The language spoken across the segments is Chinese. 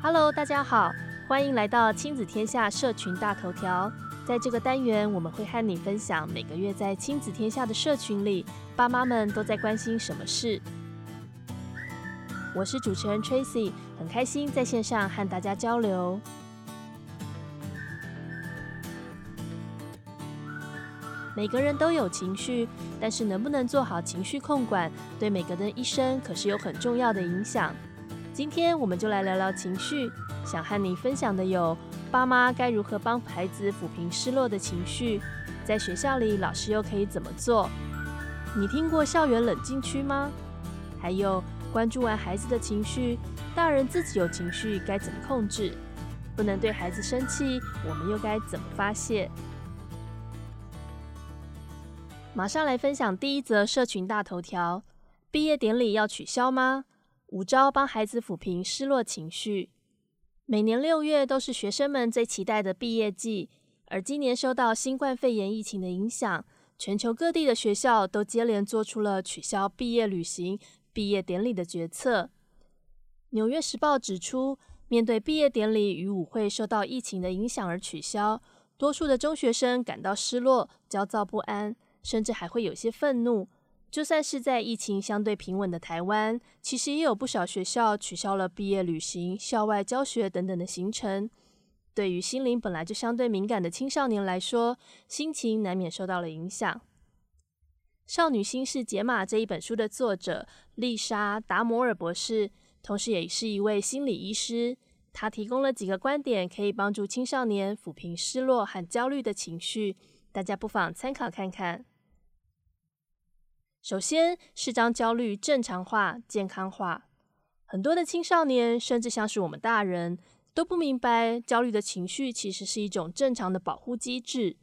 Hello，大家好，欢迎来到亲子天下社群大头条。在这个单元，我们会和你分享每个月在亲子天下的社群里，爸妈们都在关心什么事。我是主持人 Tracy，很开心在线上和大家交流。每个人都有情绪，但是能不能做好情绪控管，对每个人一生可是有很重要的影响。今天我们就来聊聊情绪，想和你分享的有：爸妈该如何帮孩子抚平失落的情绪？在学校里，老师又可以怎么做？你听过校园冷静区吗？还有，关注完孩子的情绪，大人自己有情绪该怎么控制？不能对孩子生气，我们又该怎么发泄？马上来分享第一则社群大头条：毕业典礼要取消吗？五招帮孩子抚平失落情绪。每年六月都是学生们最期待的毕业季，而今年受到新冠肺炎疫情的影响，全球各地的学校都接连做出了取消毕业旅行、毕业典礼的决策。《纽约时报》指出，面对毕业典礼与舞会受到疫情的影响而取消，多数的中学生感到失落、焦躁不安。甚至还会有些愤怒。就算是在疫情相对平稳的台湾，其实也有不少学校取消了毕业旅行、校外教学等等的行程。对于心灵本来就相对敏感的青少年来说，心情难免受到了影响。《少女心事解码》这一本书的作者丽莎·达摩尔博士，同时也是一位心理医师，她提供了几个观点，可以帮助青少年抚平失落和焦虑的情绪。大家不妨参考看看。首先是将焦虑正常化、健康化。很多的青少年，甚至像是我们大人，都不明白焦虑的情绪其实是一种正常的保护机制。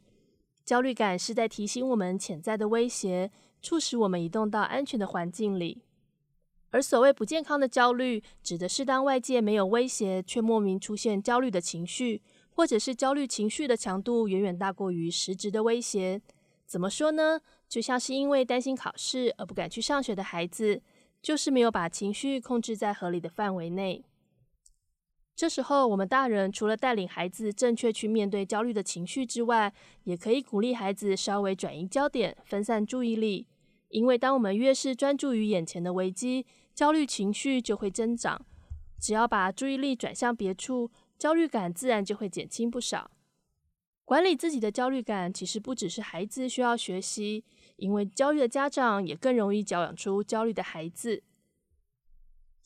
焦虑感是在提醒我们潜在的威胁，促使我们移动到安全的环境里。而所谓不健康的焦虑，指的是当外界没有威胁，却莫名出现焦虑的情绪。或者是焦虑情绪的强度远远大过于实质的威胁，怎么说呢？就像是因为担心考试而不敢去上学的孩子，就是没有把情绪控制在合理的范围内。这时候，我们大人除了带领孩子正确去面对焦虑的情绪之外，也可以鼓励孩子稍微转移焦点，分散注意力。因为当我们越是专注于眼前的危机，焦虑情绪就会增长。只要把注意力转向别处。焦虑感自然就会减轻不少。管理自己的焦虑感，其实不只是孩子需要学习，因为焦虑的家长也更容易教养出焦虑的孩子。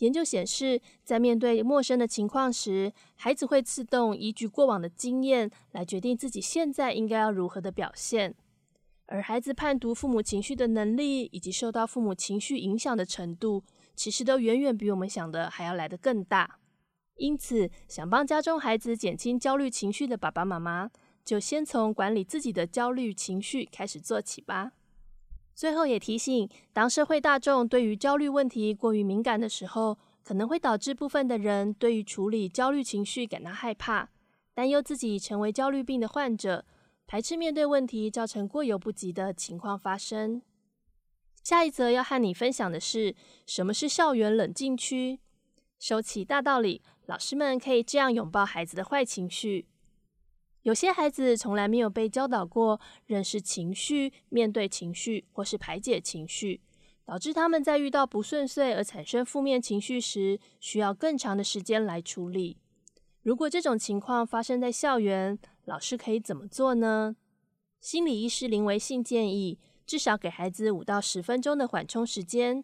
研究显示，在面对陌生的情况时，孩子会自动依据过往的经验来决定自己现在应该要如何的表现，而孩子判读父母情绪的能力以及受到父母情绪影响的程度，其实都远远比我们想的还要来得更大。因此，想帮家中孩子减轻焦虑情绪的爸爸妈妈，就先从管理自己的焦虑情绪开始做起吧。最后也提醒，当社会大众对于焦虑问题过于敏感的时候，可能会导致部分的人对于处理焦虑情绪感到害怕，担忧自己成为焦虑病的患者，排斥面对问题，造成过犹不及的情况发生。下一则要和你分享的是，什么是校园冷静区？收起大道理。老师们可以这样拥抱孩子的坏情绪。有些孩子从来没有被教导过认识情绪、面对情绪或是排解情绪，导致他们在遇到不顺遂而产生负面情绪时，需要更长的时间来处理。如果这种情况发生在校园，老师可以怎么做呢？心理医师林维信建议，至少给孩子五到十分钟的缓冲时间。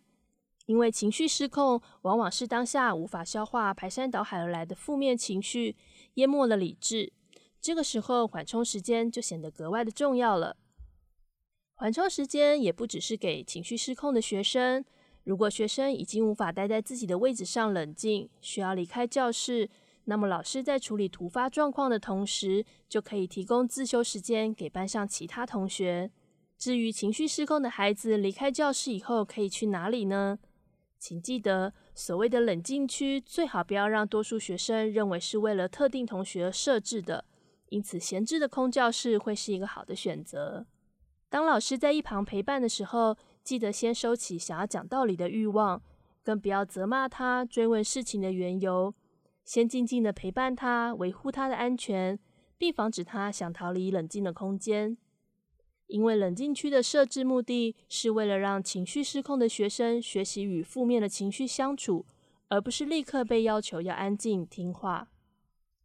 因为情绪失控，往往是当下无法消化、排山倒海而来的负面情绪，淹没了理智。这个时候，缓冲时间就显得格外的重要了。缓冲时间也不只是给情绪失控的学生。如果学生已经无法待在自己的位置上冷静，需要离开教室，那么老师在处理突发状况的同时，就可以提供自修时间给班上其他同学。至于情绪失控的孩子离开教室以后可以去哪里呢？请记得，所谓的冷静区最好不要让多数学生认为是为了特定同学而设置的，因此闲置的空教室会是一个好的选择。当老师在一旁陪伴的时候，记得先收起想要讲道理的欲望，更不要责骂他、追问事情的缘由。先静静的陪伴他，维护他的安全，并防止他想逃离冷静的空间。因为冷静区的设置目的是为了让情绪失控的学生学习与负面的情绪相处，而不是立刻被要求要安静听话。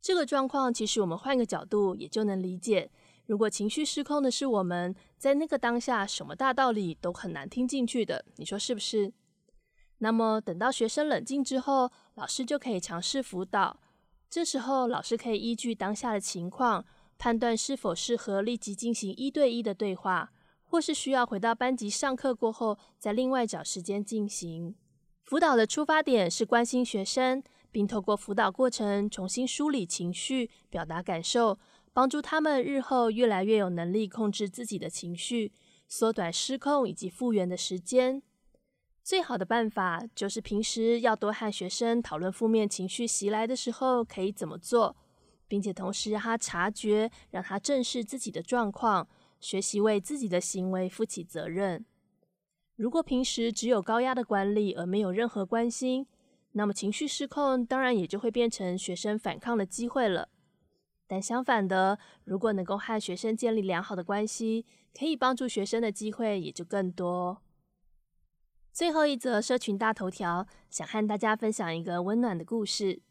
这个状况其实我们换个角度也就能理解。如果情绪失控的是我们，在那个当下，什么大道理都很难听进去的，你说是不是？那么等到学生冷静之后，老师就可以尝试辅导。这时候，老师可以依据当下的情况，判断是否适合立即进行一对一的对话，或是需要回到班级上课过后，再另外找时间进行。辅导的出发点是关心学生，并透过辅导过程重新梳理情绪、表达感受，帮助他们日后越来越有能力控制自己的情绪，缩短失控以及复原的时间。最好的办法就是平时要多和学生讨论负面情绪袭来的时候可以怎么做。并且同时让他察觉，让他正视自己的状况，学习为自己的行为负起责任。如果平时只有高压的管理而没有任何关心，那么情绪失控当然也就会变成学生反抗的机会了。但相反的，如果能够和学生建立良好的关系，可以帮助学生的机会也就更多。最后一则社群大头条，想和大家分享一个温暖的故事。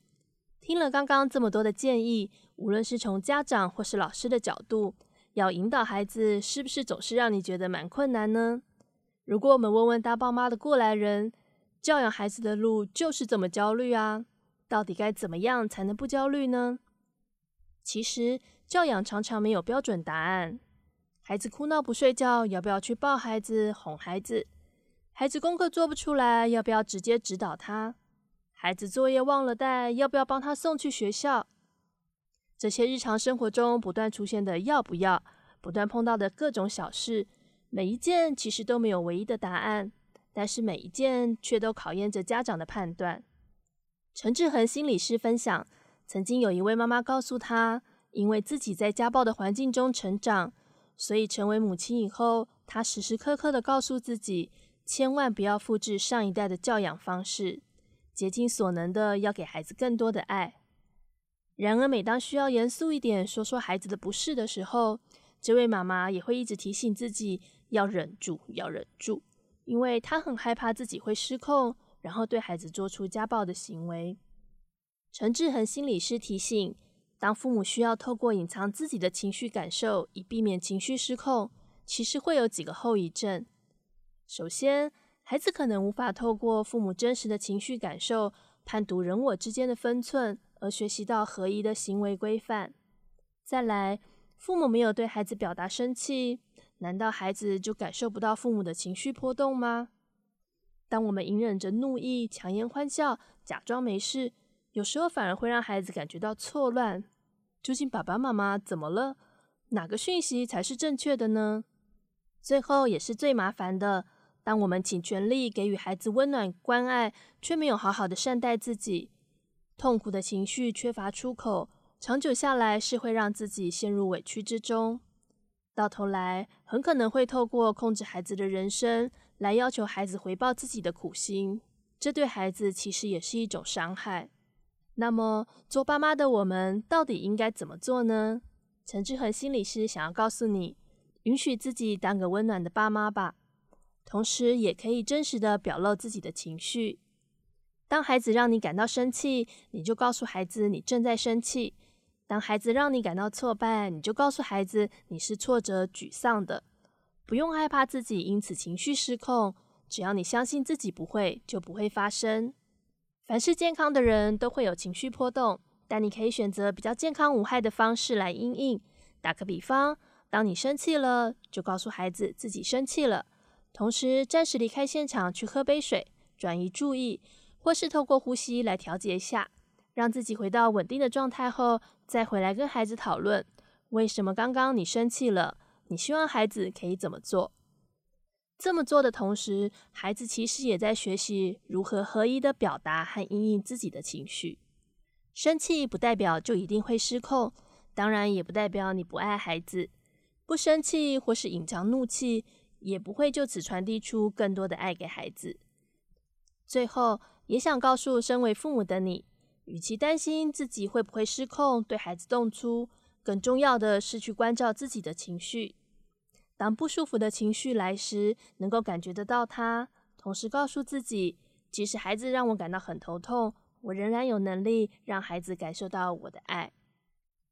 听了刚刚这么多的建议，无论是从家长或是老师的角度，要引导孩子，是不是总是让你觉得蛮困难呢？如果我们问问大爸妈的过来人，教养孩子的路就是这么焦虑啊，到底该怎么样才能不焦虑呢？其实教养常常没有标准答案。孩子哭闹不睡觉，要不要去抱孩子、哄孩子？孩子功课做不出来，要不要直接指导他？孩子作业忘了带，要不要帮他送去学校？这些日常生活中不断出现的“要不要”，不断碰到的各种小事，每一件其实都没有唯一的答案，但是每一件却都考验着家长的判断。陈志恒心理师分享，曾经有一位妈妈告诉他，因为自己在家暴的环境中成长，所以成为母亲以后，她时时刻刻的告诉自己，千万不要复制上一代的教养方式。竭尽所能的要给孩子更多的爱。然而，每当需要严肃一点说说孩子的不适的时候，这位妈妈也会一直提醒自己要忍住，要忍住，因为他很害怕自己会失控，然后对孩子做出家暴的行为。陈志恒心理师提醒，当父母需要透过隐藏自己的情绪感受，以避免情绪失控，其实会有几个后遗症。首先，孩子可能无法透过父母真实的情绪感受，判读人我之间的分寸，而学习到合宜的行为规范。再来，父母没有对孩子表达生气，难道孩子就感受不到父母的情绪波动吗？当我们隐忍着怒意，强颜欢笑，假装没事，有时候反而会让孩子感觉到错乱。究竟爸爸妈妈怎么了？哪个讯息才是正确的呢？最后也是最麻烦的。当我们尽全力给予孩子温暖关爱，却没有好好的善待自己，痛苦的情绪缺乏出口，长久下来是会让自己陷入委屈之中。到头来，很可能会透过控制孩子的人生，来要求孩子回报自己的苦心。这对孩子其实也是一种伤害。那么，做爸妈的我们到底应该怎么做呢？陈志恒心理师想要告诉你：允许自己当个温暖的爸妈吧。同时，也可以真实的表露自己的情绪。当孩子让你感到生气，你就告诉孩子你正在生气；当孩子让你感到挫败，你就告诉孩子你是挫折、沮丧的。不用害怕自己因此情绪失控，只要你相信自己不会，就不会发生。凡是健康的人都会有情绪波动，但你可以选择比较健康无害的方式来应应。打个比方，当你生气了，就告诉孩子自己生气了。同时，暂时离开现场去喝杯水，转移注意，或是透过呼吸来调节一下，让自己回到稳定的状态后，再回来跟孩子讨论为什么刚刚你生气了，你希望孩子可以怎么做。这么做的同时，孩子其实也在学习如何合一的表达和应应自己的情绪。生气不代表就一定会失控，当然也不代表你不爱孩子。不生气或是隐藏怒气，也不会就此传递出更多的爱给孩子。最后，也想告诉身为父母的你，与其担心自己会不会失控对孩子动粗，更重要的是去关照自己的情绪。当不舒服的情绪来时，能够感觉得到它，同时告诉自己，即使孩子让我感到很头痛，我仍然有能力让孩子感受到我的爱。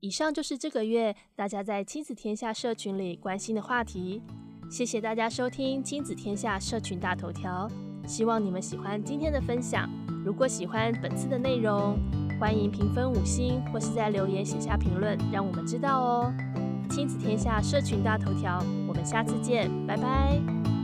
以上就是这个月大家在亲子天下社群里关心的话题。谢谢大家收听亲子天下社群大头条，希望你们喜欢今天的分享。如果喜欢本次的内容，欢迎评分五星，或是在留言写下评论，让我们知道哦。亲子天下社群大头条，我们下次见，拜拜。